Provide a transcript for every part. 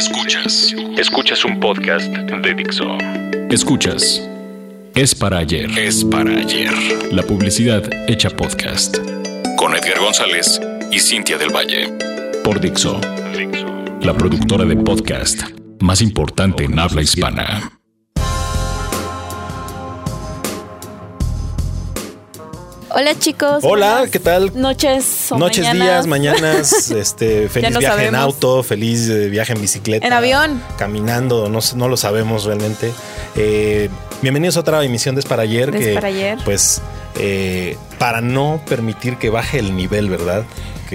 Escuchas. Escuchas un podcast de Dixo. Escuchas. Es para ayer. Es para ayer. La publicidad hecha podcast. Con Edgar González y Cintia del Valle. Por Dixo. La productora de podcast más importante en habla hispana. Hola chicos. Hola, buenas ¿qué tal? Noches o Noches, mañanas. días, mañanas, este, feliz no viaje en auto, feliz eh, viaje en bicicleta. En avión. Caminando, no, no lo sabemos realmente. Eh, bienvenidos a otra emisión de Es para ayer. De Es que, para ayer. Pues, eh, para no permitir que baje el nivel, ¿verdad?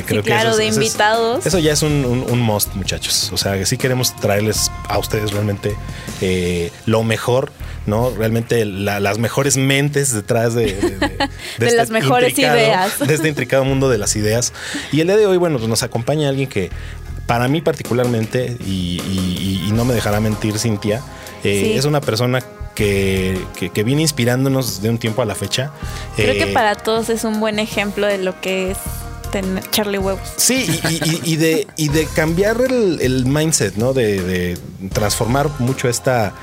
Que Sí, claro, eso de es- eso es- invitados. eso ya es un, un- un must, muchachos. O sea, que sí queremos traerles a ustedes realmente eh, lo mejor, ¿no? Realmente la- las mejores mentes detrás de, de- de- De las mejores ideas. De este intricado mundo de las ideas. Y el día de hoy, bueno, pues nos acompaña alguien que para mí particularmente, y, y- y- y no me dejará mentir Cintia, eh, Sí. es una persona que, que- que viene inspirándonos de un tiempo a la fecha. Creo Eh, que para todos es un buen ejemplo de lo que es tener Charlie. Sí, y, de, y de cambiar el, el mindset, ¿no? De, de transformar mucho esta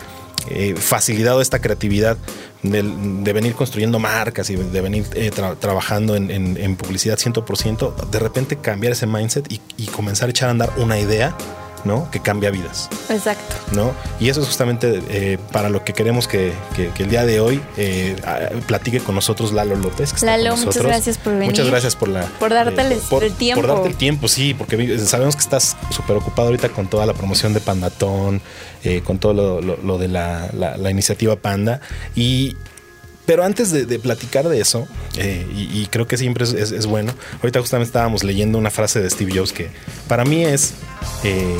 eh, facilidad o esta creatividad del- de, venir construyendo marcas y de venir eh, tra- trabajando en, en- en publicidad 100%, de repente cambiar ese mindset y, y comenzar a echar a andar una idea, ¿no? Que cambia vidas. Exacto. ¿no? Y eso es justamente eh, para lo que queremos que, que- que el día de hoy eh, platique con nosotros Lalo López. que Lalo, muchas gracias por venir. Muchas gracias por la... Por darte el- el tiempo. Por darte el tiempo, sí, porque sabemos que estás súper ocupado ahorita con toda la promoción de Pandatón, eh, con todo lo, lo- lo de la, la- la iniciativa Panda. Y... Pero antes de, de platicar de eso, eh, y, y creo que siempre es, es- es bueno, ahorita justamente estábamos leyendo una frase de Steve Jobs que para mí es eh,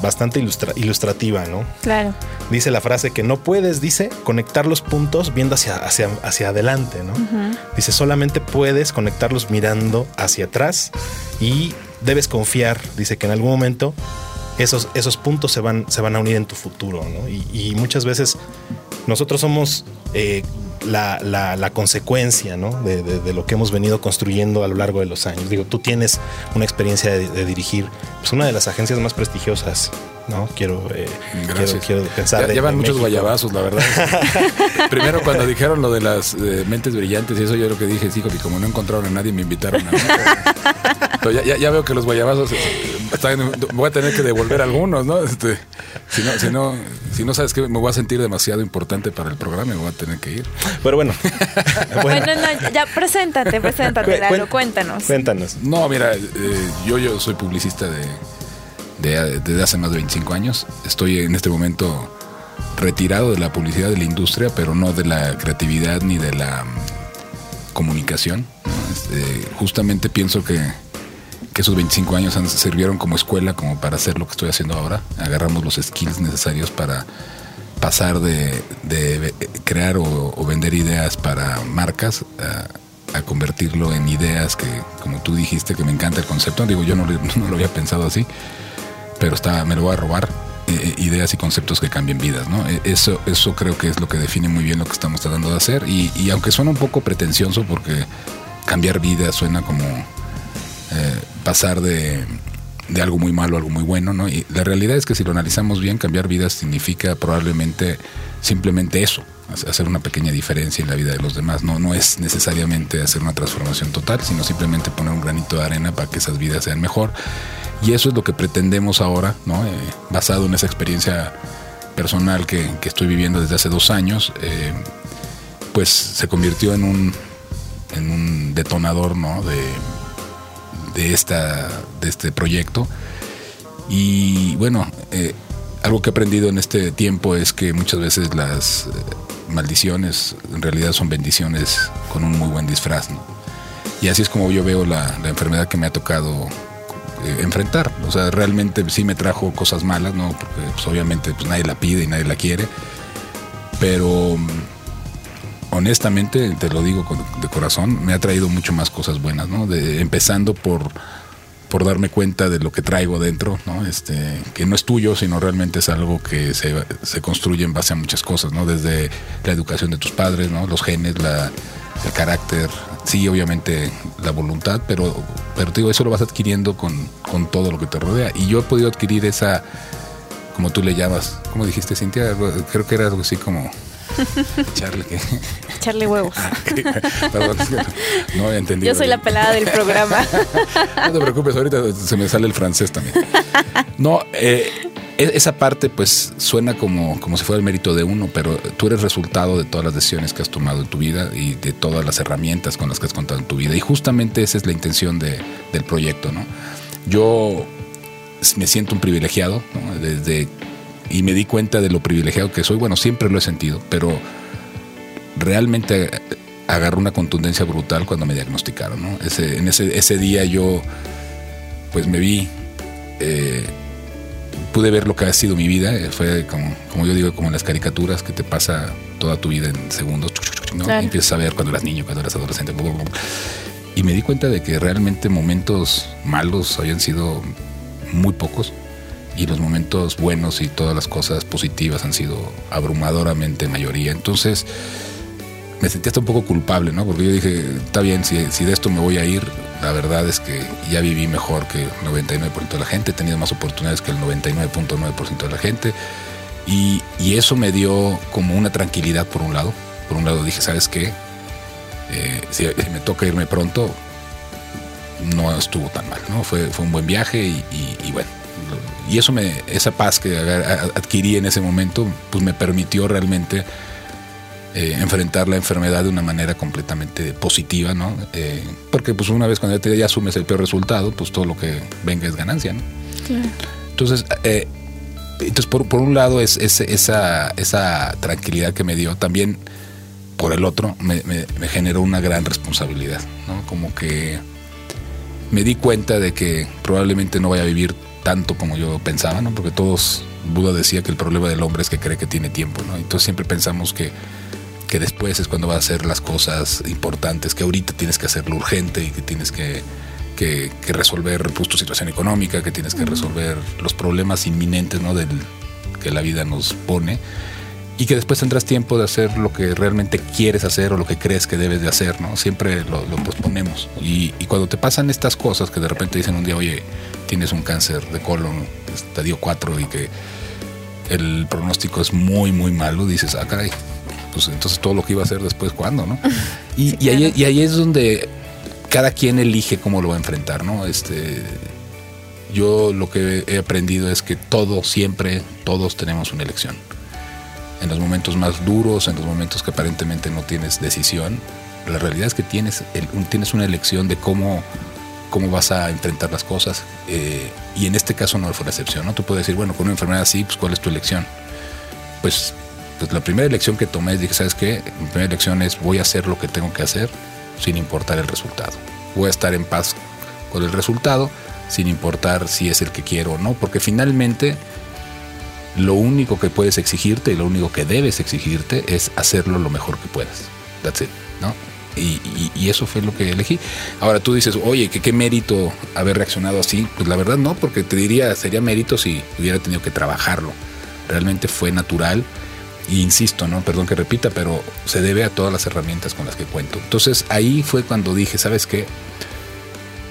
bastante ilustra- ilustrativa, ¿no? Claro. Dice la frase que no puedes, dice, conectar los puntos viendo hacia, hacia, hacia adelante, ¿no? Dice, solamente puedes conectarlos mirando hacia atrás y debes confiar, dice que en algún momento esos, esos puntos se van, se van a unir en tu futuro, ¿no? Y, y muchas veces nosotros somos eh, la, la- la consecuencia, ¿no? De, de- de lo que hemos venido construyendo a lo largo de los años. Digo, tú tienes una experiencia de, de dirigir pues, una de las agencias más prestigiosas, ¿no? Quiero, eh, quiero, quiero pensar. Ya- llevan muchos México. guayabazos, la verdad. Primero cuando dijeron lo de las eh, mentes brillantes y eso yo lo que dije, sí, y como no encontraron a nadie me invitaron a mí. Pero ya, ya- ya veo que los guayabazos eh, están- voy a tener que devolver algunos, ¿no? Este, si no, si no, si no sabes que me voy a sentir demasiado importante para el programa, me voy a tener que ir. Pero bueno. Bueno, no, ya preséntate, preséntate, Lalo, cuéntanos. Cuéntanos. No, mira, eh, yo, yo soy publicista de, de- desde hace más de 25 años. Estoy en este momento retirado de la publicidad de la industria, pero no de la creatividad ni de la mm, comunicación. Este, justamente pienso que, que esos 25 años han, sirvieron como escuela como para hacer lo que estoy haciendo ahora. Agarramos los skills necesarios para pasar de, de crear o, vender ideas para marcas a, convertirlo en ideas que, como tú dijiste, que me encanta el concepto. Digo, yo no, no lo había pensado así, pero está, me lo voy a robar. Eh, ideas y conceptos que cambien vidas, ¿no? Eh, Eso, eso creo que es lo que define muy bien lo que estamos tratando de hacer. Y, y aunque suena un poco pretencioso, porque cambiar vidas suena como eh, pasar de, de algo muy malo a algo muy bueno, ¿no? Y la realidad es que si lo analizamos bien, cambiar vidas significa probablemente simplemente eso, hacer una pequeña diferencia en la vida de los demás. No, no es necesariamente hacer una transformación total, sino simplemente poner un granito de arena para que esas vidas sean mejor. Y eso es lo que pretendemos ahora, ¿no? Eh, basado en esa experiencia personal que, estoy viviendo desde hace dos años, eh, pues se convirtió en un, en un detonador, ¿no? De, de, esta, de este proyecto. Y bueno, eh, algo que he aprendido en este tiempo es que muchas veces las maldiciones en realidad son bendiciones con un muy buen disfraz. ¿no? Y así es como yo veo la, la enfermedad que me ha tocado eh, enfrentar. O sea, realmente sí me trajo cosas malas, ¿no? Porque pues, obviamente pues, nadie la pide y nadie la quiere. Pero mm, honestamente, te lo digo de corazón, me ha traído mucho más cosas buenas, ¿no? De, empezando por, por darme cuenta de lo que traigo dentro, ¿no? Este, que no es tuyo, sino realmente es algo que se, se construye en base a muchas cosas, ¿no? Desde la educación de tus padres, ¿no? Los genes, la, el carácter, sí, obviamente la voluntad, pero, pero te digo, eso lo vas adquiriendo con, con todo lo que te rodea. Y yo he podido adquirir esa como tú le llamas. ¿Cómo dijiste, Cintia? Creo que era algo así como echarle que echarle huevos. Perdón, no había entendido. Yo soy la pelada del programa. no te preocupes, ahorita se me sale el francés también. No, eh, esa parte pues suena como, como si fuera el mérito de uno, pero tú eres resultado de todas las decisiones que has tomado en tu vida y de todas las herramientas con las que has contado en tu vida. Y justamente esa es la intención de, del proyecto, ¿no? Yo me siento un privilegiado, Desde, y me di cuenta de lo privilegiado que soy. Bueno, siempre lo he sentido, pero realmente agarró una contundencia brutal cuando me diagnosticaron, ¿no? En ese, ese día yo pues me vi... Eh, pude ver lo que ha sido mi vida. Eh, fue como, como yo digo, como en las caricaturas que te pasa toda tu vida en segundos. ¿no? empiezas a ver cuando eras niño, cuando eras adolescente. Y me di cuenta de que realmente momentos malos habían sido muy pocos y los momentos buenos y todas las cosas positivas han sido abrumadoramente mayoría. Entonces me sentí hasta un poco culpable, ¿no? Porque yo dije, está bien, si, si de esto me voy a ir, la verdad es que ya viví mejor que el 99% de la gente, he tenido más oportunidades que el 99.9% de la gente. Y, eso me dio como una tranquilidad por un lado. Por un lado dije, ¿sabes qué? Eh, si, me toca irme pronto, no estuvo tan mal, ¿no? Fue, fue un buen viaje y, bueno. Y eso me, esa paz que adquirí en ese momento, pues me permitió realmente eh, enfrentar la enfermedad de una manera completamente positiva, ¿no? Eh, porque pues una vez cuando ya, te, ya asumes el peor resultado, pues todo lo que venga es ganancia, ¿no? Entonces, eh, entonces por, por, un lado es, esa, esa tranquilidad que me dio, también por el otro me, me, generó una gran responsabilidad, ¿no? Como que me di cuenta de que probablemente no vaya a vivir tanto como yo pensaba, ¿no? Porque todos, Buda decía que el problema del hombre es que cree que tiene tiempo, ¿no? Entonces siempre pensamos que que después es cuando va a hacer las cosas importantes, que ahorita tienes que hacerlo urgente y que tienes que, resolver pues, tu situación económica, que tienes que resolver los problemas inminentes ¿no? del, que la vida nos pone y que después tendrás tiempo de hacer lo que realmente quieres hacer o lo que crees que debes de hacer, ¿no? Siempre lo, posponemos. Y, cuando te pasan estas cosas que de repente dicen un día, oye, tienes un cáncer de colon, estadio 4 y que el pronóstico es muy, muy malo, dices, ah, caray, pues entonces todo lo que iba a hacer después, ¿cuándo? ¿no? Y, ahí, y ahí es donde cada quien elige cómo lo va a enfrentar, ¿no? Este, yo lo que he aprendido es que todos, siempre, todos tenemos una elección. En los momentos más duros, en los momentos que aparentemente no tienes decisión, la realidad es que tienes, tienes una elección de cómo, cómo vas a enfrentar las cosas. Eh, y en este caso no fue la excepción, ¿no? Tú puedes decir, bueno, con una enfermedad así, pues ¿cuál es tu elección? Pues pues la primera elección que tomé dije, ¿sabes qué? Mi primera elección es voy a hacer lo que tengo que hacer sin importar el resultado. Voy a estar en paz con el resultado sin importar si es el que quiero o no, porque finalmente lo único que puedes exigirte y lo único que debes exigirte es hacerlo lo mejor que puedas. That's it, ¿no? Y, y, eso fue lo que elegí. Ahora tú dices, oye, ¿qué, ¿qué mérito haber reaccionado así? Pues la verdad no, porque te diría, sería mérito si hubiera tenido que trabajarlo. Realmente fue natural y insisto, ¿no? Perdón que repita, pero se debe a todas las herramientas con las que cuento. Entonces ahí fue cuando dije, ¿sabes qué?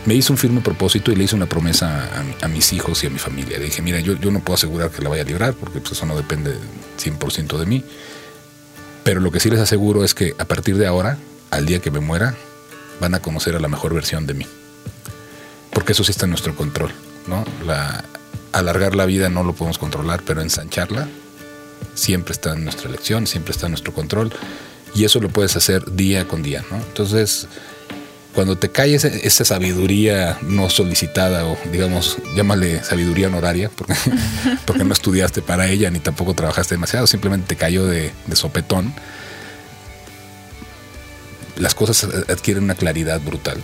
Me hice un firme propósito y le hice una promesa a, mis hijos y a mi familia. Le dije, mira, yo, yo no puedo asegurar que la vaya a librar porque pues, eso no depende 100% de mí. Pero lo que sí les aseguro es que a partir de ahora, al día que me muera, van a conocer a la mejor versión de mí. Porque eso sí está en nuestro control, ¿no? La, alargar la vida no lo podemos controlar, pero ensancharla siempre está en nuestra elección, siempre está en nuestro control y eso lo puedes hacer día con día, ¿no? Entonces, cuando te cae esa, sabiduría no solicitada o digamos, llámale sabiduría honoraria, porque, porque no estudiaste para ella ni tampoco trabajaste demasiado, simplemente te cayó de, sopetón, las cosas adquieren una claridad brutal.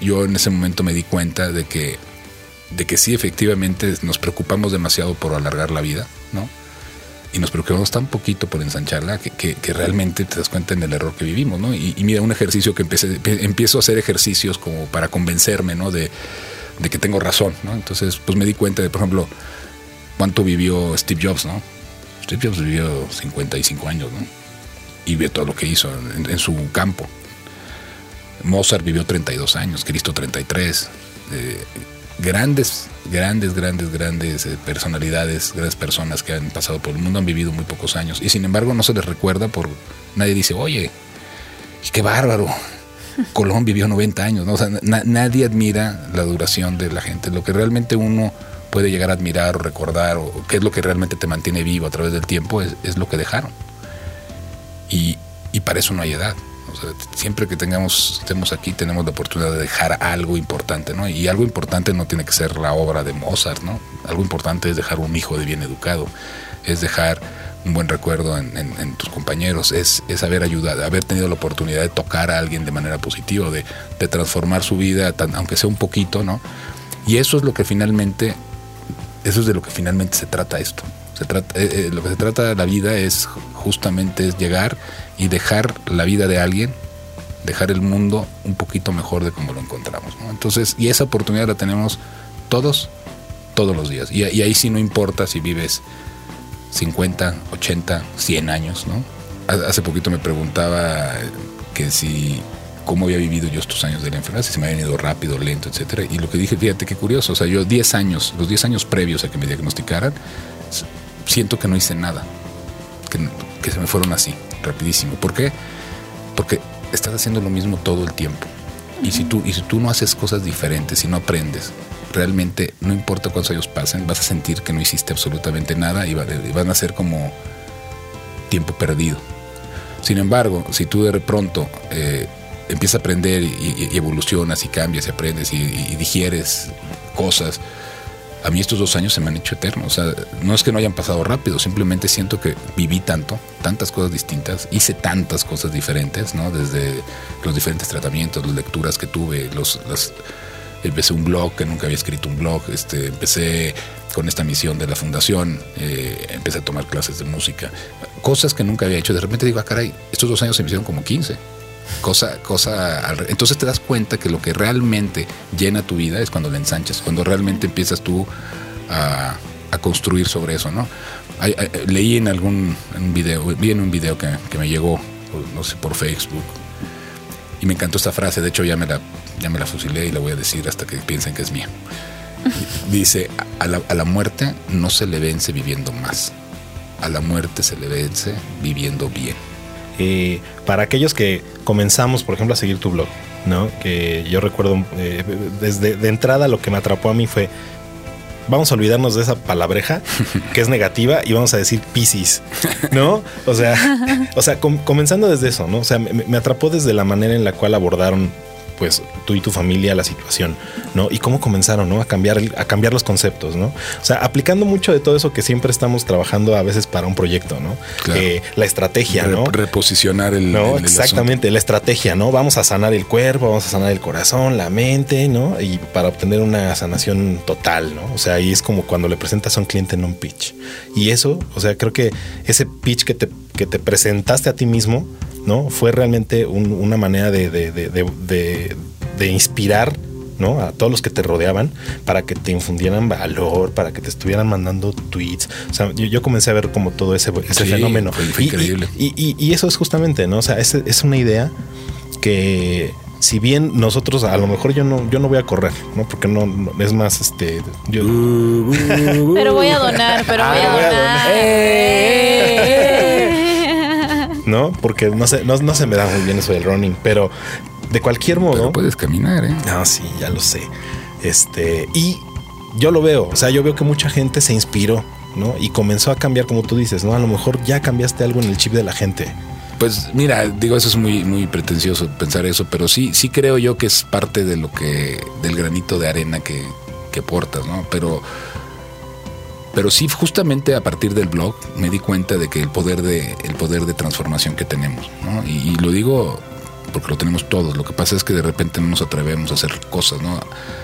yo en ese momento me di cuenta de que, de que sí, efectivamente nos preocupamos demasiado por alargar la vida, ¿no? Y nos preocupamos tan poquito por ensancharla que, realmente te das cuenta en el error que vivimos, ¿no? Y, mira, un ejercicio que empecé, empiezo a hacer ejercicios como para convencerme, ¿no? De, que tengo razón, ¿no? Entonces, pues me di cuenta de, por ejemplo, cuánto vivió Steve Jobs, ¿no? Steve Jobs vivió 55 años, ¿no? Y ve todo lo que hizo en, su campo. Mozart vivió 32 años, Cristo 33. Eh, grandes, grandes, grandes, grandes eh, personalidades, grandes personas que han pasado por el mundo, han vivido muy pocos años. Y sin embargo no se les recuerda por... Nadie dice, oye, qué bárbaro. Colón vivió 90 años, ¿no? Nadie admira la duración de la gente. Lo que realmente uno puede llegar a admirar o recordar, o qué es lo que realmente te mantiene vivo a través del tiempo, es, lo que dejaron. Y para eso no hay edad siempre que tengamos, estemos aquí, tenemos la oportunidad de dejar algo importante, ¿no? Y algo importante no tiene que ser la obra de Mozart, ¿no? Algo importante es dejar un hijo de bien educado, es dejar un buen recuerdo en, tus compañeros, es, es, haber ayudado, haber tenido la oportunidad de tocar a alguien de manera positiva, de, transformar su vida, aunque sea un poquito, ¿no? Y eso es lo que finalmente, eso es de lo que finalmente se trata esto. Se trata, eh, eh, lo que se trata de la vida es justamente es llegar y dejar la vida de alguien, dejar el mundo un poquito mejor de como lo encontramos. Entonces, y esa oportunidad la tenemos todos, todos los días. Y, ahí sí no importa si vives 50, 80, 100 años, ¿no? Hace poquito me preguntaba que si cómo había vivido yo estos años de la enfermedad, si se me había ido rápido, lento, etcétera. Y lo que dije, fíjate qué curioso, o sea, yo 10 años, los 10 años previos a que me diagnosticaran, siento que no hice nada, que, que se me fueron así rapidísimo. ¿Por qué? Porque estás haciendo lo mismo todo el tiempo. Y si tú, y si tú no haces cosas diferentes, y no aprendes, realmente no importa cuántos años pasen, vas a sentir que no hiciste absolutamente nada y, van a ser como tiempo perdido. Sin embargo, si tú de pronto eh, empiezas a aprender y, evolucionas y cambias y aprendes y, y digieres cosas, a mí estos dos años se me han hecho eternos. O sea, no es que no hayan pasado rápido, simplemente siento que viví tanto, tantas cosas distintas, hice tantas cosas diferentes, ¿no? Desde los diferentes tratamientos, las lecturas que tuve, los, empecé un blog, que nunca había escrito un blog, este, empecé con esta misión de la fundación, eh, empecé a tomar clases de música, cosas que nunca había hecho. De repente digo, ah, caray, estos dos años se me hicieron como 15 cosa, cosa, entonces te das cuenta que lo que realmente llena tu vida es cuando la ensanchas, cuando realmente empiezas tú a, construir sobre eso, ¿no? leí en algún video, vi en un video que, me llegó, no sé, por Facebook, y me encantó esta frase, de hecho ya me la, ya me la fusilé y la voy a decir hasta que piensen que es mía. Dice, a la, a la muerte no se le vence viviendo más, a la muerte se le vence viviendo bien. Eh, para aquellos que comenzamos, por ejemplo, a seguir tu blog, ¿no? Que yo recuerdo eh, desde de entrada lo que me atrapó a mí fue vamos a olvidarnos de esa palabreja que es negativa y vamos a decir Pisces, ¿no? O sea, o sea, comenzando desde eso, ¿no? O sea, me, atrapó desde la manera en la cual abordaron pues tú y tu familia la situación, ¿no? Y cómo comenzaron, ¿no? A cambiar, a cambiar los conceptos, ¿no? O sea, aplicando mucho de todo eso que siempre estamos trabajando a veces para un proyecto, ¿no? Eh, la estrategia, ¿no? Reposicionar el. No, exactamente, la estrategia, ¿no? Vamos a sanar el cuerpo, vamos a sanar el corazón, la mente, ¿no? Y para obtener una sanación total, ¿no? O sea, ahí es como cuando le presentas a un cliente en un pitch. Y eso, o sea, creo que ese pitch que te, que te presentaste a ti mismo, ¿no? Fue realmente una manera de, inspirar ¿no? A todos los que te rodeaban para que te infundieran valor, para que te estuvieran mandando tweets. O sea, yo, comencé a ver como todo ese, fenómeno. Fue, increíble. Y, eso es justamente, ¿no? O sea, es, es una idea que si bien nosotros a lo mejor yo no yo no voy a correr no porque no, es más este yo pero voy a donar pero voy a ah, donar, ¿no? Porque no sé, no, se me da muy bien eso del running, pero de cualquier modo. puedes caminar, ¿eh? No, sí, ya lo sé. Este, y yo lo veo, o sea, yo veo que mucha gente se inspiró, ¿no? Y comenzó a cambiar, como tú dices, ¿no? A lo mejor ya cambiaste algo en el chip de la gente. Pues mira, digo, eso es muy, muy pretencioso pensar eso, pero sí, sí creo yo que es parte de lo que, del granito de arena que, que portas, ¿no? Pero pero sí, justamente a partir del blog me di cuenta de que el poder de, el poder de transformación que tenemos, ¿no? y, lo digo porque lo tenemos todos. Lo que pasa es que de repente no nos atrevemos a hacer cosas, ¿no?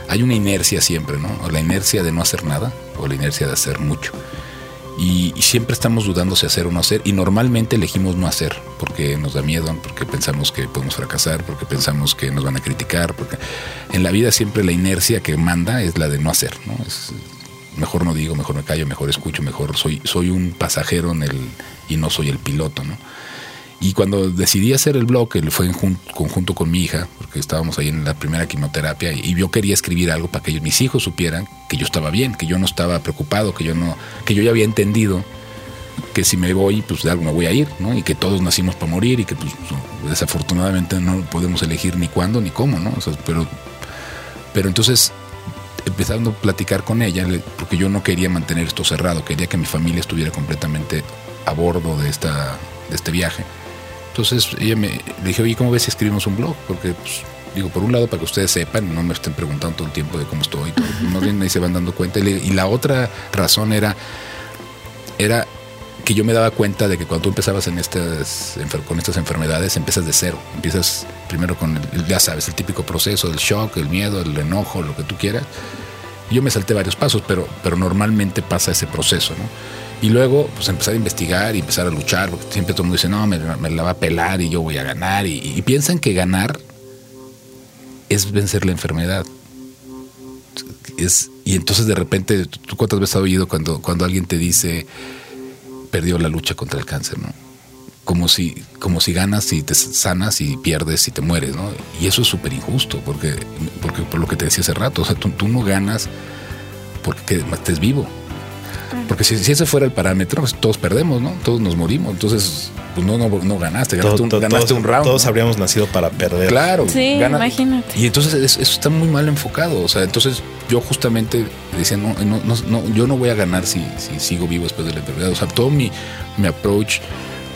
Hay una inercia siempre, ¿no? O la inercia de no hacer nada o la inercia de hacer mucho. Y, y, siempre estamos dudando si hacer o no hacer. Y normalmente elegimos no hacer porque nos da miedo, porque pensamos que podemos fracasar, porque pensamos que nos van a criticar. Porque en la vida siempre la inercia que manda es la de no hacer, ¿no? Es, mejor no digo, mejor me callo, mejor escucho, mejor soy, soy un pasajero en el, y no soy el piloto, ¿no? Y cuando decidí hacer el blog, que fue en conjunto con mi hija, porque estábamos ahí en la primera quimioterapia, y yo quería escribir algo para que mis hijos supieran que yo estaba bien, que yo no estaba preocupado, que yo no, que yo ya había entendido que si me voy, pues de algo me voy a ir, ¿no? Y que todos nacimos para morir y que pues, desafortunadamente no podemos elegir ni cuándo ni cómo, ¿no? pero, pero entonces empezando a platicar con ella, porque yo no quería mantener esto cerrado, quería que mi familia estuviera completamente a bordo de, esta, de este viaje. Entonces ella me le dije, oye, ¿cómo ves si escribimos un blog? Porque, pues, digo, por un lado, para que ustedes sepan, no me estén preguntando todo el tiempo de cómo estoy, todo, más bien ahí se van dando cuenta. Y la otra razón era, era que yo me daba cuenta de que cuando tú empezabas en estas, con estas enfermedades, empiezas de cero. Empiezas primero con, el, ya sabes, el típico proceso del shock, el miedo, el enojo, lo que tú quieras. Yo me salté varios pasos, pero, pero normalmente pasa ese proceso, ¿no? Y luego, pues empezar a investigar y empezar a luchar, porque siempre todo el mundo dice, no, me, la va a pelar y yo voy a ganar. Y, piensan que ganar es vencer la enfermedad. Es, y entonces de repente, ¿tú cuántas veces has oído cuando, cuando alguien te dice, perdió la lucha contra el cáncer, ¿no? Como si, como si ganas y te sanas y pierdes y te mueres, ¿no? Y eso es súper injusto, porque, porque por lo que te decía hace rato, o sea, tú, tú no ganas porque estés vivo, porque si, ese fuera el parámetro, pues todos perdemos, ¿no? Todos nos morimos. Entonces, pues no, no, ganaste, ganaste, un, ganaste un round. Todos habríamos nacido para perder. Claro, sí, imagínate. Y entonces eso, está muy mal enfocado. O sea, entonces yo justamente decía, no, no, no, yo no voy a ganar si, si sigo vivo después de la enfermedad. O sea, todo mi, mi approach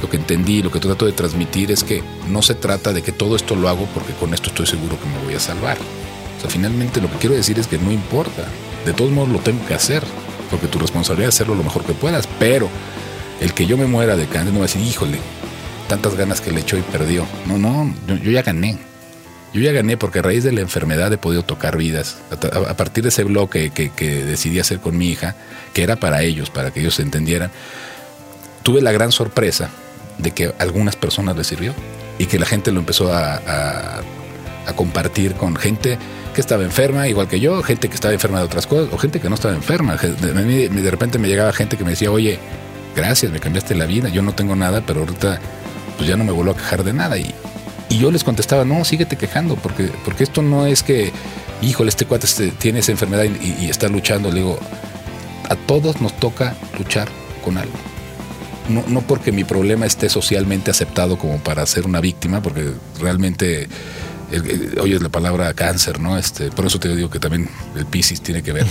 lo que entendí, lo que trato de transmitir es que no se trata de que todo esto lo hago porque con esto estoy seguro que me voy a salvar. O sea, finalmente lo que quiero decir es que no importa. De todos modos lo tengo que hacer porque tu responsabilidad es hacerlo lo mejor que puedas, pero el que yo me muera de cáncer no va a decir, híjole, tantas ganas que le echó y perdió. No, no, yo, ya gané. Yo ya gané porque a raíz de la enfermedad he podido tocar vidas. A, partir de ese blog que, decidí hacer con mi hija, que era para ellos, para que ellos se entendieran, tuve la gran sorpresa de que a algunas personas les sirvió y que la gente lo empezó a compartir con gente que estaba enferma, igual que yo, gente que estaba enferma de otras cosas, o gente que no estaba enferma. De repente me llegaba gente que me decía, oye, gracias, me cambiaste la vida, yo no tengo nada, pero ahorita pues ya no me vuelvo a quejar de nada. Y, y yo les contestaba, no, síguete quejando, porque, porque esto no es que, híjole, este cuate este, tiene esa enfermedad y, está luchando. Le digo, a todos nos toca luchar con algo. No, no porque mi problema esté socialmente aceptado como para ser una víctima, porque realmente oyes la palabra cáncer, ¿no? Este, por eso te digo que también el Piscis tiene que ver.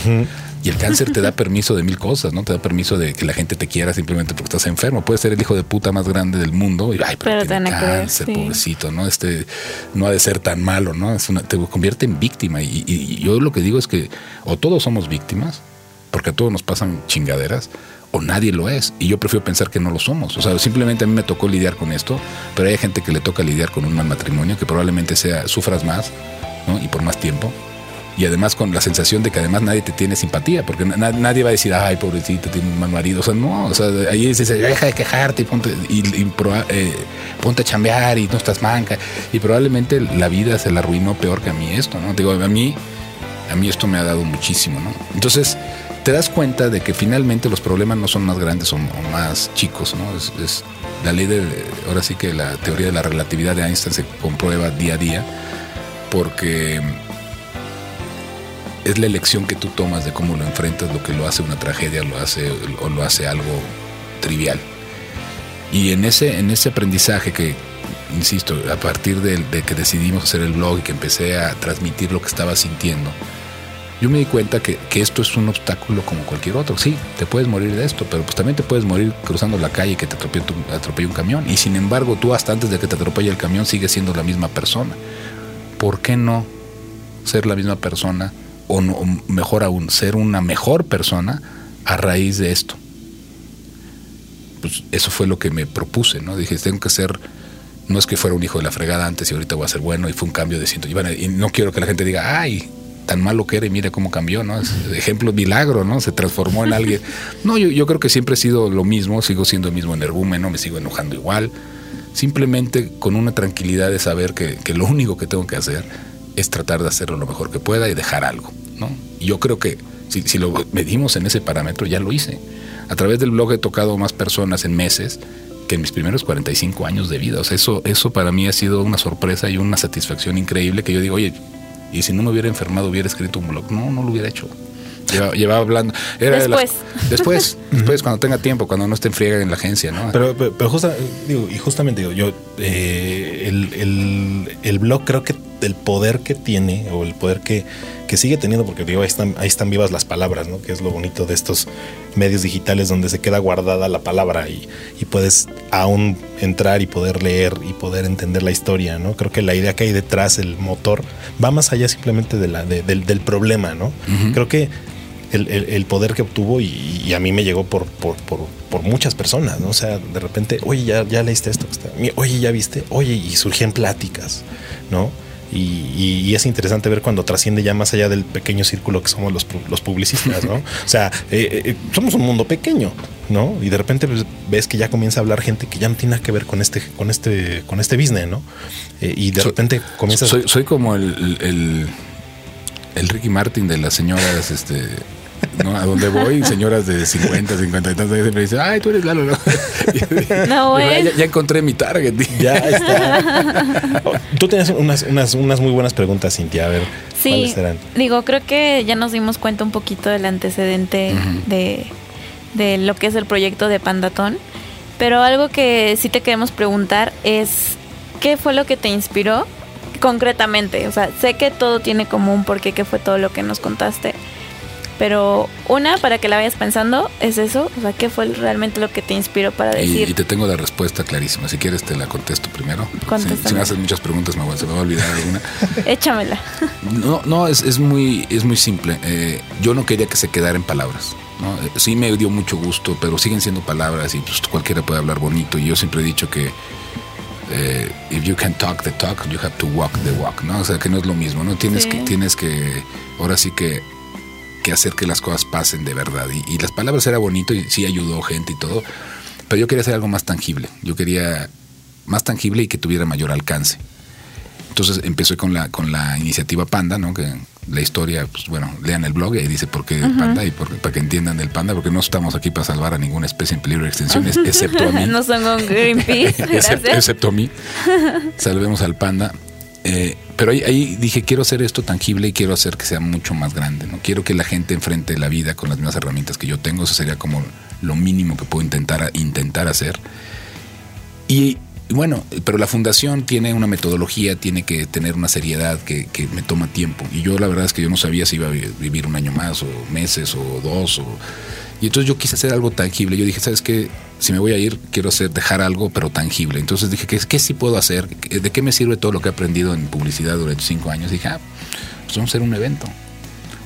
Y el cáncer te da permiso de mil cosas, ¿no? Te da permiso de que la gente te quiera simplemente porque estás enfermo. Puedes ser el hijo de puta más grande del mundo y, ay, pero, tiene cáncer, pobrecito, ¿no? Este, no ha de ser tan malo, ¿no? Es una, te convierte en víctima. y yo lo que digo es que o todos somos víctimas, porque a todos nos pasan chingaderas, o nadie lo es. Y yo prefiero pensar que no lo somos. O sea, simplemente a mí me tocó lidiar con esto, pero hay gente que le toca lidiar con un mal matrimonio, que probablemente sea, sufras más, ¿no? Y por más tiempo. Y además con la sensación de que además nadie te tiene simpatía, porque nadie va a decir, ay, pobrecito, tiene un mal marido. O sea, no, o sea, ahí dice, deja de quejarte y ponte, y, eh, ponte a chambear y no estás manca. Y probablemente la vida se la arruinó peor que a mí esto, ¿no? Digo, a mí, a mí esto me ha dado muchísimo, ¿no? Entonces, te das cuenta de que finalmente los problemas no son más grandes o, más chicos, ¿no? Es, la ley de, ahora sí que la teoría de la relatividad de Einstein se comprueba día a día, porque es la elección que tú tomas de cómo lo enfrentas lo que lo hace una tragedia lo hace, o lo hace algo trivial. Y en ese, en ese aprendizaje que, insisto, a partir de, que decidimos hacer el blog y que empecé a transmitir lo que estaba sintiendo, yo me di cuenta que, esto es un obstáculo como cualquier otro. Sí, te puedes morir de esto, pero pues también te puedes morir cruzando la calle que te atropelle, un camión. Y sin embargo, tú hasta antes de que te atropelle el camión sigues siendo la misma persona. ¿Por qué no ser la misma persona o, mejor aún, ser una mejor persona a raíz de esto? Pues eso fue lo que me propuse, ¿no? Dije, tengo que ser no es que fuera un hijo de la fregada antes y ahorita voy a ser bueno y fue un cambio de ciento. Y, no quiero que la gente diga, ay, tan malo que era y mire cómo cambió, ¿no? Es ejemplo milagro, ¿no? Se transformó en alguien. No, yo, yo creo que siempre he sido lo mismo, sigo siendo el mismo energúmeno, me sigo enojando igual. Simplemente con una tranquilidad de saber que, que lo único que tengo que hacer es tratar de hacerlo lo mejor que pueda y dejar algo, ¿no? Y yo creo que si, si lo medimos en ese parámetro, ya lo hice. A través del blog he tocado más personas en meses que en mis primeros 45 años de vida. O sea, eso, eso para mí ha sido una sorpresa y una satisfacción increíble que yo digo, oye, y si no me hubiera enfermado hubiera escrito un blog. No, no lo hubiera hecho. Llevaba, hablando. Era después. después, después, cuando tenga tiempo, cuando no esté en friega en la agencia, ¿no? Pero, pero, justa, digo, y justamente digo, yo, eh, el, el, el blog creo que el poder que tiene o el poder que, que sigue teniendo, porque digo, ahí están, ahí están vivas las palabras, ¿no? Que es lo bonito de estos medios digitales donde se queda guardada la palabra y, y, puedes aún entrar y poder leer y poder entender la historia, ¿no? Creo que la idea que hay detrás, el motor, va más allá simplemente de la, del, del, problema, ¿no? Creo que el, el, poder que obtuvo y, a mí me llegó por, por, por, por, muchas personas, ¿no? O sea, de repente, oye, ya, ya leíste esto, oye, ya viste, oye, y surgían pláticas, ¿no? Y, es interesante ver cuando trasciende ya más allá del pequeño círculo que somos los, los publicistas, ¿no? o sea, eh, eh, somos un mundo pequeño, ¿no? Y de repente pues, ves que ya comienza a hablar gente que ya no tiene nada que ver con este, con este, con este business, ¿no? Eh, y de repente comienza. Soy, soy como el, el, el, Ricky Martin de las señoras, este ¿no? A donde voy, señoras de 50, 50 y tantos me dicen, ay, tú eres Lalo, ¿no? no ya, encontré mi target. Ya está. tú tienes unas, unas, unas muy buenas preguntas, Cintia, a ver. Sí, ¿cuáles serán? digo, creo que ya nos dimos cuenta un poquito del antecedente de, de lo que es el proyecto de Pandatón, pero algo que sí te queremos preguntar es, ¿qué fue lo que te inspiró concretamente? O sea, sé que todo tiene como un porqué, que fue todo lo que nos contaste, pero una, para que la vayas pensando, es eso. O sea, ¿qué fue realmente lo que te inspiró para decir? Y, te tengo la respuesta clarísima. Si quieres, te la contesto primero. Si, me haces muchas preguntas, me se me va a olvidar alguna. Échamela. No, no, es, es, muy, es muy simple. Eh, yo no quería que se quedara en palabras. ¿no? Eh, sí me dio mucho gusto, pero siguen siendo palabras y pues, cualquiera puede hablar bonito. Y yo siempre he dicho que eh, if you can talk the talk, you have to walk the walk, ¿no? O sea, que no es lo mismo, ¿no? Tienes que, tienes que, ahora sí que que hacer que las cosas pasen de verdad. Y, las palabras era bonito y sí ayudó gente y todo, pero yo quería hacer algo más tangible. Yo quería más tangible y que tuviera mayor alcance. Entonces empecé con la, con la iniciativa Panda, ¿no? Que la historia, pues bueno, lean el blog y dice por qué Panda y para que entiendan el Panda, porque no estamos aquí para salvar a ninguna especie en peligro de extinción, excepto a mí. no son Greenpeace. excepto, excepto a mí. Salvemos al Panda. Eh, pero ahí, dije, quiero hacer esto tangible y quiero hacer que sea mucho más grande. No quiero que la gente enfrente la vida con las mismas herramientas que yo tengo. Eso sería como lo mínimo que puedo intentar, intentar hacer. Y, bueno, pero la fundación tiene una metodología, tiene que tener una seriedad que, que, me toma tiempo. Y yo la verdad es que yo no sabía si iba a vivir un año más o meses o dos o y entonces yo quise hacer algo tangible. Yo dije, ¿sabes qué? Si me voy a ir, quiero hacer, dejar algo, pero tangible. Entonces dije, ¿qué, qué sí puedo hacer? ¿De qué me sirve todo lo que he aprendido en publicidad durante cinco años? dije, ah, pues vamos a hacer un evento.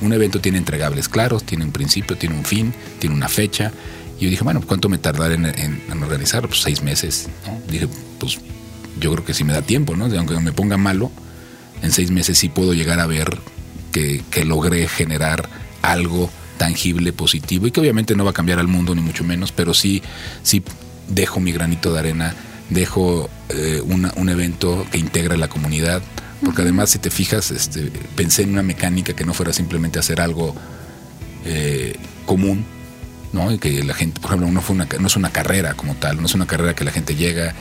Un evento tiene entregables claros, tiene un principio, tiene un fin, tiene una fecha. Y yo dije, bueno, ¿cuánto me tardaré en, en, organizar? Pues seis meses. Dije, pues yo creo que si me da tiempo, ¿no? Aunque me ponga malo, en seis meses sí puedo llegar a ver que, que logré generar algo tangible, positivo y que obviamente no va a cambiar al mundo ni mucho menos, pero sí, sí dejo mi granito de arena, dejo eh, un evento que integra la comunidad, porque además si te fijas, este, pensé en una mecánica que no fuera simplemente hacer algo eh, común, ¿no? Y que la gente, por ejemplo, no, fue una, no es una carrera como tal, no es una carrera que la gente llega,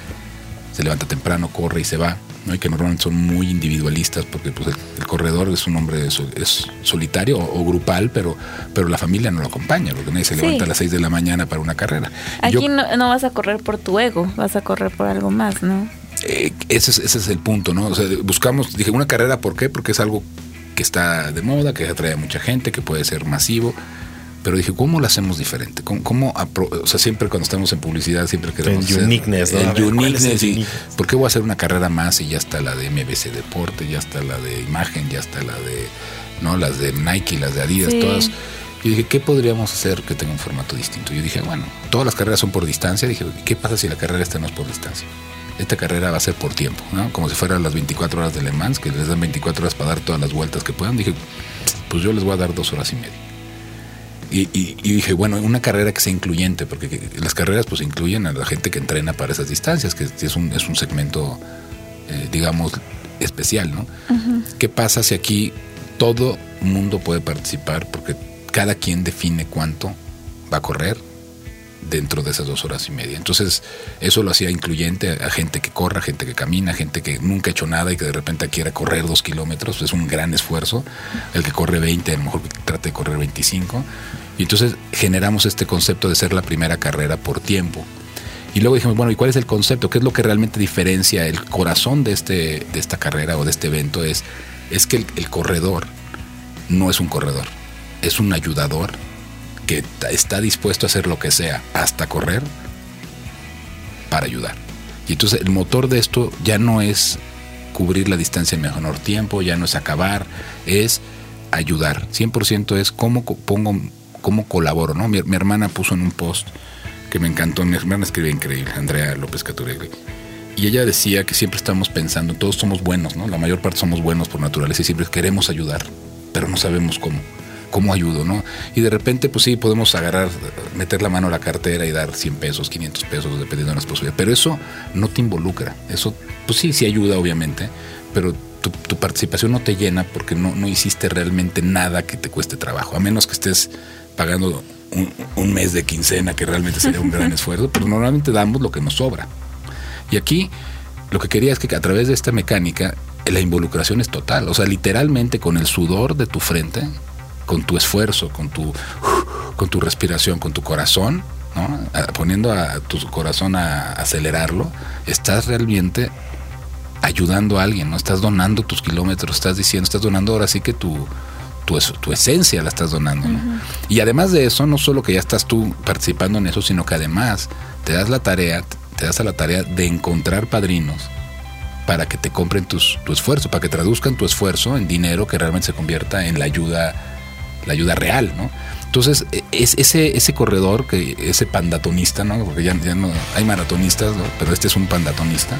se levanta temprano, corre y se va, ¿no? y que normalmente son muy individualistas porque pues, el, corredor es un hombre es solitario o, grupal, pero, pero la familia no lo acompaña, porque nadie se levanta a las 6 de la mañana para una carrera. Aquí no, vas a correr por tu ego, vas a correr por algo más, ¿no? Eh, ese, es, ese es el punto, ¿no? O sea, buscamos, dije, una carrera, ¿por qué? Porque es algo que está de moda, que atrae a mucha gente, que puede ser masivo pero dije, ¿cómo lo hacemos diferente? ¿Cómo, o sea, siempre cuando estamos en publicidad, siempre queremos el uniqueness, ¿no? El uniqueness. y, ¿Por qué voy a hacer una carrera más y ya está la de MBC Deporte, ya está la de Imagen, ya está la de, ¿no? Las de Nike, las de Adidas, todas. Y dije, ¿qué podríamos hacer que tenga un formato distinto? Yo dije, bueno, todas las carreras son por distancia. Dije, ¿qué pasa si la carrera esta no es por distancia? Esta carrera va a ser por tiempo, ¿no? Como si fueran las 24 horas de Le Mans, que les dan 24 horas para dar todas las vueltas que puedan. Dije, pues yo les voy a dar dos horas y media. Y, dije, bueno, una carrera que sea incluyente, porque las carreras pues incluyen a la gente que entrena para esas distancias, que es un, es un segmento, eh, digamos, especial, ¿no? ¿Qué pasa si aquí todo mundo puede participar? Porque cada quien define cuánto va a correr, dentro de esas dos horas y media. Entonces, eso lo hacía incluyente a, gente que corra, gente que camina, gente que nunca ha hecho nada y que de repente quiera correr dos kilómetros. Es un gran esfuerzo. El que corre 20, a lo mejor trate de correr 25. Y entonces generamos este concepto de ser la primera carrera por tiempo. Y luego dijimos, bueno, ¿y cuál es el concepto? ¿Qué es lo que realmente diferencia el corazón de, este, de esta carrera o de este evento? Es, es que el corredor no es un corredor, es un ayudador que está dispuesto a hacer lo que sea, hasta correr, para ayudar. Y entonces el motor de esto ya no es cubrir la distancia en menor tiempo, ya no es acabar, es ayudar. 100% es cómo pongo, cómo colaboro. ¿no? Mi, hermana puso en un post que me encantó, mi hermana escribe increíble, Andrea López Caturegui. Y ella decía que siempre estamos pensando, todos somos buenos, ¿no? La mayor parte somos buenos por naturaleza y siempre queremos ayudar, pero no sabemos cómo. ¿Cómo ayudo? ¿no? Y de repente, pues sí, podemos agarrar, meter la mano a la cartera y dar 100 pesos, 500 pesos, dependiendo de las posibilidades. Pero eso no te involucra. Eso, pues sí, sí ayuda, obviamente, pero tu, participación no te llena porque no, no hiciste realmente nada que te cueste trabajo, a menos que estés pagando un, un mes de quincena, que realmente sería un gran esfuerzo, pero normalmente damos lo que nos sobra. Y aquí lo que quería es que a través de esta mecánica la involucración es total, o sea, literalmente con el sudor de tu frente con tu esfuerzo, con tu, con tu respiración, con tu corazón, ¿no? poniendo a tu corazón a acelerarlo, estás realmente ayudando a alguien, ¿no? Estás donando tus kilómetros, estás diciendo, estás donando ahora sí que tu, tu, tu esencia la estás donando, Y además de eso, no solo que ya estás tú participando en eso, sino que además te das la tarea, te das a la tarea de encontrar padrinos para que te compren tus, tu esfuerzo, para que traduzcan tu esfuerzo en dinero que realmente se convierta en la ayuda la ayuda real, ¿no? Entonces, e, es ese, ese corredor, que ese pandatonista, ¿no? Porque ya, ya no hay maratonistas, ¿no? pero este es un pandatonista.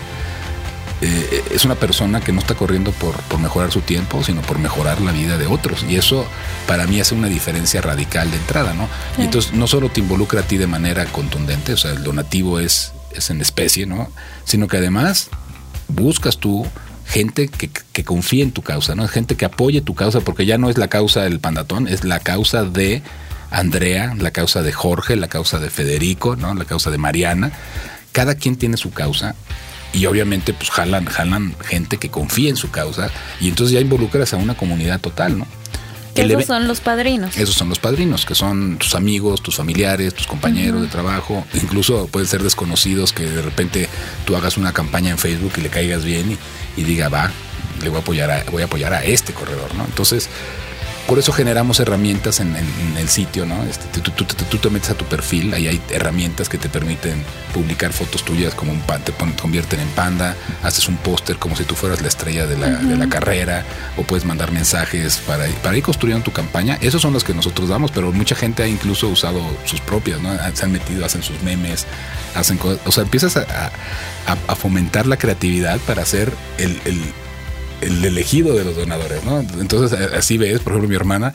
Eh, es una persona que no está corriendo por, por, mejorar su tiempo, sino por mejorar la vida de otros. Y eso para mí hace una diferencia radical de entrada, ¿no? Y entonces no solo te involucra a ti de manera contundente, o sea, el donativo es, es en especie, ¿no? Sino que además buscas tú gente que, que confíe en tu causa, ¿no? Gente que apoye tu causa, porque ya no es la causa del pandatón, es la causa de Andrea, la causa de Jorge, la causa de Federico, ¿no? La causa de Mariana. Cada quien tiene su causa y obviamente pues jalan, jalan gente que confía en su causa y entonces ya involucras a una comunidad total, ¿no? Esos son los padrinos. Esos son los padrinos, que son tus amigos, tus familiares, tus compañeros de trabajo, incluso pueden ser desconocidos que de repente tú hagas una campaña en Facebook y le caigas bien y, y diga, va, le voy a apoyar a, voy a apoyar a este corredor, ¿no? Entonces, por eso generamos herramientas en, el sitio, ¿no? Este, tú, te metes a tu perfil, ahí hay herramientas que te permiten publicar fotos tuyas como un pan, te convierten en panda, haces un póster como si tú fueras la estrella de la, carrera, o puedes mandar mensajes para, para ir construyendo tu campaña. Esos son los que nosotros damos, pero mucha gente ha incluso usado sus propias, ¿no? Se han metido, hacen sus memes, hacen cosas, o sea, empiezas a, fomentar la creatividad para hacer el el elegido de los donadores, ¿no? Entonces así ves, por ejemplo, mi hermana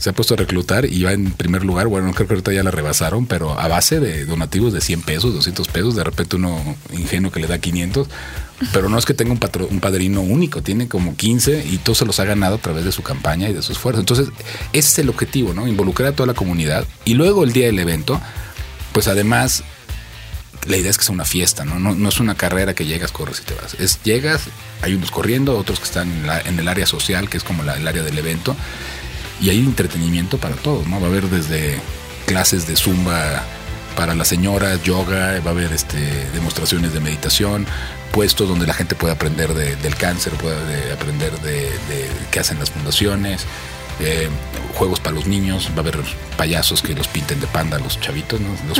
se ha puesto a reclutar y va en primer lugar, bueno, creo que ahorita ya la rebasaron, pero a base de donativos de 100 pesos, 200 pesos, de repente uno ingenuo que le da 500, pero no es que tenga un, un padrino único, tiene como 15 y todo se los ha ganado a través de su campaña y de su esfuerzo. Entonces, ese es el objetivo, ¿no? Involucrar a toda la comunidad y luego el día del evento, pues además la idea es que sea una fiesta, ¿no? No, es una carrera que llegas, corres y te vas. Es llegas, hay unos corriendo, otros que están en, el área social, que es como el área del evento, y hay entretenimiento para todos, ¿no? Va a haber desde clases de zumba para las señoras, yoga, va a haber este, demostraciones de meditación, puestos donde la gente puede aprender del cáncer, puede aprender de, de qué hacen las fundaciones, eh, juegos para los niños, va a haber payasos que los pinten de panda los chavitos, ¿no? los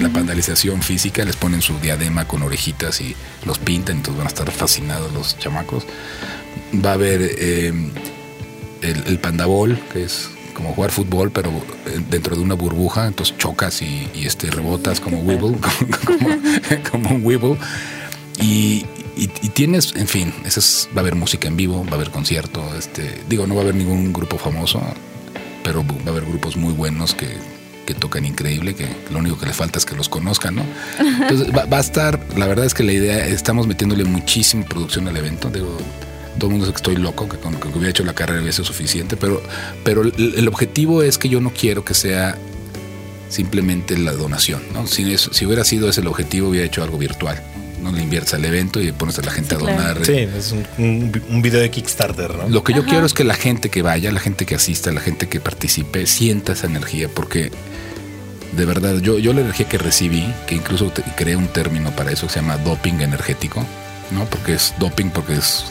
la pandalización física, les ponen su diadema con orejitas y los pintan, entonces van a estar fascinados los chamacos. Va a haber eh, el, el pandabol, que es como jugar fútbol, pero eh, dentro de una burbuja, entonces chocas y, este, rebotas como Weeble, como, un Weeble. Y, y, tienes, en fin, va a haber música en vivo, va a haber concierto, este, digo, no va a haber ningún grupo famoso, pero va a haber grupos muy buenos que, tocan increíble, que lo único que les falta es que los conozcan, ¿no? Entonces va, a estar, la verdad es que la idea, estamos metiéndole muchísima producción al evento, digo, todo el mundo dice que estoy loco, que con que hubiera hecho la carrera hubiese sido suficiente, pero, pero el objetivo es que yo no quiero que sea simplemente la donación. ¿no? Si, si hubiera sido ese el objetivo, hubiera hecho algo virtual. ¿No? Le inviertes al evento y pones a la gente a donar. Sí, es un, video de Kickstarter. ¿no? Lo que yo quiero es que la gente que vaya, la gente que asista, la gente que participe, sienta esa energía, porque de verdad, yo, yo la energía que recibí, que incluso creé un término para eso que se llama doping energético, ¿no? Porque es doping, porque es.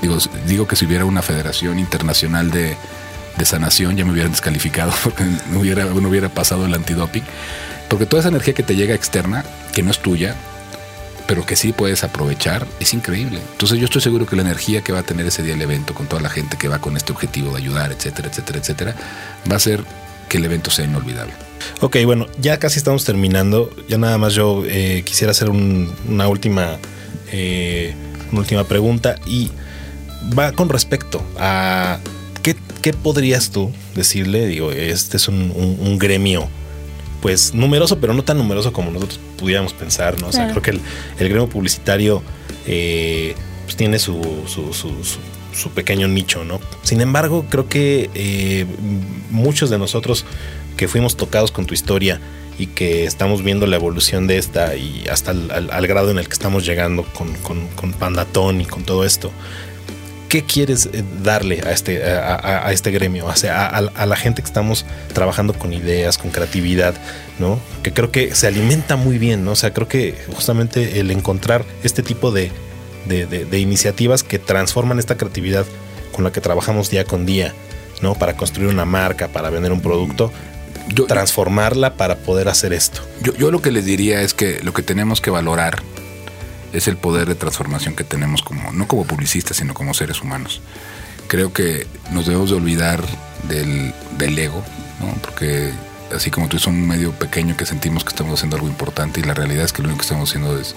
Digo, digo que si hubiera una federación internacional de, de sanación ya me hubieran descalificado porque no hubiera, no hubiera pasado el antidoping. Porque toda esa energía que te llega externa, que no es tuya, pero que sí puedes aprovechar, es increíble. Entonces yo estoy seguro que la energía que va a tener ese día el evento, con toda la gente que va con este objetivo de ayudar, etcétera, etcétera, etcétera, va a ser que el evento sea inolvidable. Ok, bueno, ya casi estamos terminando. Ya nada más yo eh, quisiera hacer una última eh, una última pregunta y va con respecto a qué, podrías tú decirle. Digo, este es un, gremio pues numeroso, pero no tan numeroso como nosotros pudiéramos pensar, ¿no? O sea, creo que el, gremio publicitario eh, pues tiene su, su, pequeño nicho, ¿no? Sin embargo, creo que muchos de nosotros que fuimos tocados con tu historia y que estamos viendo la evolución de esta y hasta al, grado en el que estamos llegando con, con, Pandatón y con todo esto. ¿Qué quieres eh, darle a este, a, este gremio? O sea, a, la gente que estamos trabajando con ideas, con creatividad, ¿no? Que creo que se alimenta muy bien, ¿no? O sea, creo que justamente el encontrar este tipo de, de iniciativas que transforman esta creatividad con la que trabajamos día con día, ¿no? Para construir una marca, para vender un producto, transformarla para poder hacer esto. Yo, yo lo que les diría es que lo que tenemos que valorar es el poder de transformación que tenemos como, no como publicistas, sino como seres humanos. Creo que nos debemos de olvidar del, del ego, ¿no? porque así como tú es un medio pequeño que sentimos que estamos haciendo algo importante y la realidad es que lo único que estamos haciendo es,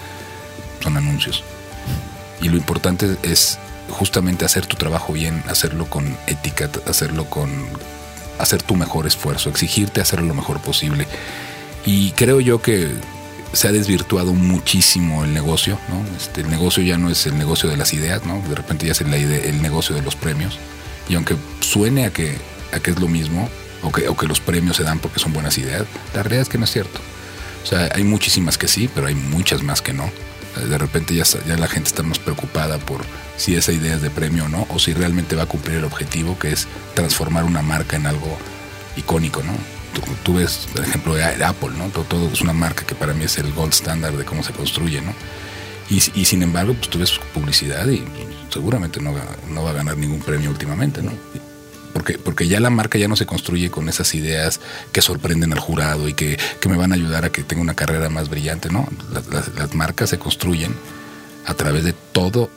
son anuncios. Y lo importante es justamente hacer tu trabajo bien, hacerlo con ética, hacerlo con hacer tu mejor esfuerzo, exigirte hacer lo mejor posible. Y creo yo que se ha desvirtuado muchísimo el negocio, ¿no? Este, el negocio ya no es el negocio de las ideas, ¿no? De repente ya es el, el negocio de los premios. Y aunque suene a que, a que es lo mismo, o que, o que los premios se dan porque son buenas ideas, la realidad es que no es cierto. O sea, hay muchísimas que sí, pero hay muchas más que no. De repente ya, ya la gente está más preocupada por si esa idea es de premio o no, o si realmente va a cumplir el objetivo que es transformar una marca en algo icónico, ¿no? Tú, ves el ejemplo Apple, ¿no? Todo, es una marca que para mí es el gold standard de cómo se construye, ¿no? Y, sin embargo, pues tú ves publicidad y seguramente no, no va a ganar ningún premio últimamente, ¿no? Porque, porque ya la marca ya no se construye con esas ideas que sorprenden al jurado y que, me van a ayudar a que tenga una carrera más brillante, ¿no? Las, las marcas se construyen a través de todo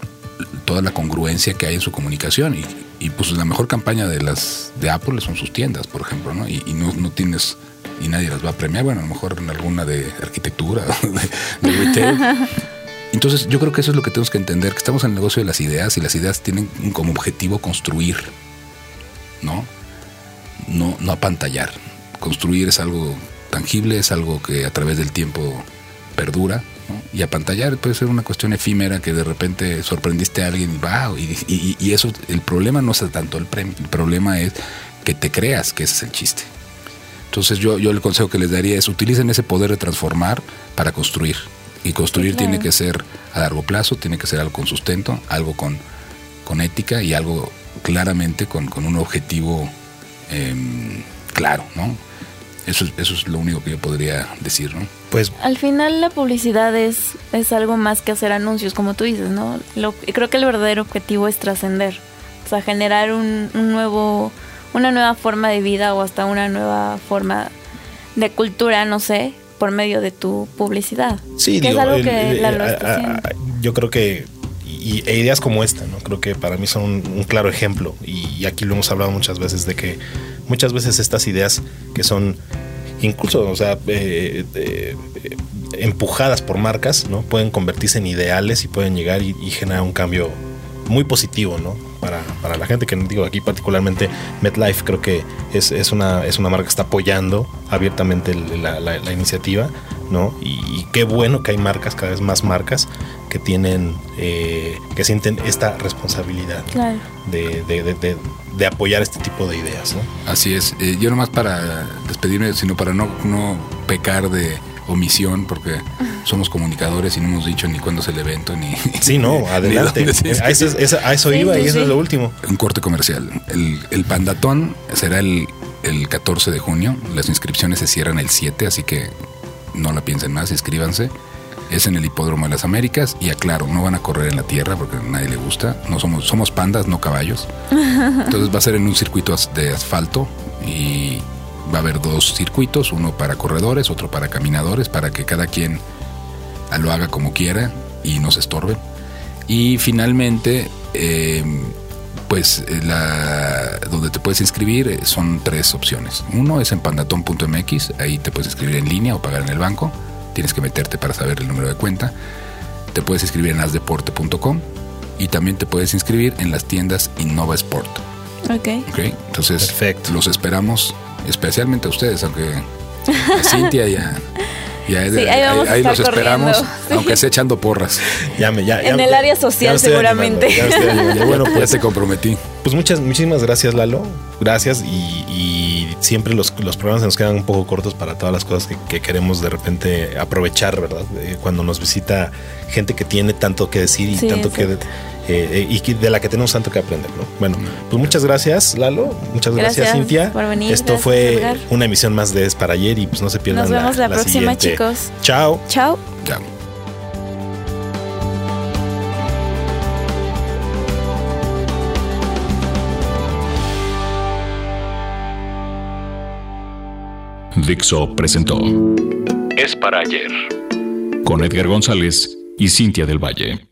toda la congruencia que hay en su comunicación. Y, y, pues la mejor campaña de las de Apple son sus tiendas, por ejemplo, ¿no? Y, no, no, tienes, y nadie las va a premiar, bueno, a lo mejor en alguna de arquitectura, de, de retail. Entonces yo creo que eso es lo que tenemos que entender, que estamos en el negocio de las ideas y las ideas tienen como objetivo construir, ¿no? No, no apantallar. Construir es algo tangible, es algo que a través del tiempo perdura y a pantallar puede ser una cuestión efímera que de repente sorprendiste a alguien y wow, y, eso, el problema no es tanto el premio, el problema es que te creas que ese es el chiste. Entonces yo, yo el consejo que les daría es utilicen ese poder de transformar para construir. Y construir tiene que ser a largo plazo, tiene que ser algo con sustento, algo con, con ética y algo claramente con, con un objetivo em, claro, ¿no? Eso, eso es lo único que yo podría decir, ¿no? Pues al final la publicidad es, es algo más que hacer anuncios, como tú dices, ¿no? Lo, creo que el verdadero objetivo es trascender, o sea, generar un, nuevo, una nueva forma de vida o hasta una nueva forma de cultura, no sé, por medio de tu publicidad. Sí, que es algo que la, lo está Yo creo que y, e ideas como esta, ¿no? Creo que para mí son un, claro ejemplo y, aquí lo hemos hablado muchas veces de que muchas veces estas ideas que son incluso, o sea, eh, eh, empujadas por marcas, ¿no? Pueden convertirse en ideales y pueden llegar y, generar un cambio muy positivo, ¿no? Para, para, la gente que digo aquí particularmente MetLife creo que es, es, una, es una marca que está apoyando abiertamente la, iniciativa ¿no? Y, qué bueno que hay marcas, cada vez más marcas, que tienen, eh, que sienten esta responsabilidad de, de, de, apoyar este tipo de ideas, ¿no? Así es. Eh, yo nomás para despedirme, sino para no, no pecar de omisión, porque somos comunicadores y no hemos dicho ni cuándo es el evento, ni... Sí, no, adelante. a, eso, iba y eso es lo último. Un corte comercial. El, el Pandatón será el, el 14 de junio. Las inscripciones se cierran el 7, así que no la piensen más, inscríbanse. Es en el Hipódromo de las Américas y aclaro, no van a correr en la tierra porque a nadie le gusta. No somos, somos pandas, no caballos. Entonces va a ser en un circuito de asfalto y va a haber dos circuitos, uno para corredores, otro para caminadores, para que cada quien lo haga como quiera y no se estorbe. Y finalmente, eh, pues eh, la, donde te puedes inscribir eh, son tres opciones. Uno es en pandatón.mx, ahí te puedes inscribir en línea o pagar en el banco. Tienes que meterte para saber el número de cuenta. Te puedes inscribir en asdeporte.com y también te puedes inscribir en las tiendas Innova Sport. Ok. okay entonces, los esperamos, especialmente a ustedes, aunque a Cintia y a, ahí, los esperamos, aunque sea echando porras. en el área social seguramente. bueno, pues te comprometí. Pues muchas, muchísimas gracias, Lalo. Gracias. Y, siempre los, programas se nos quedan un poco cortos para todas las cosas que, queremos de repente aprovechar, ¿verdad? Eh, cuando nos visita gente que tiene tanto que decir y tanto que eh, y de la que tenemos tanto que aprender. ¿no? Bueno, pues muchas gracias, Lalo. Muchas gracias, Cintia. Esto fue una emisión más de Es para ayer y pues no se pierdan. Nos vemos la, próxima, chicos. Chao. Chao. Chao. Dixo presentó Es para ayer con Edgar González y Cintia del Valle.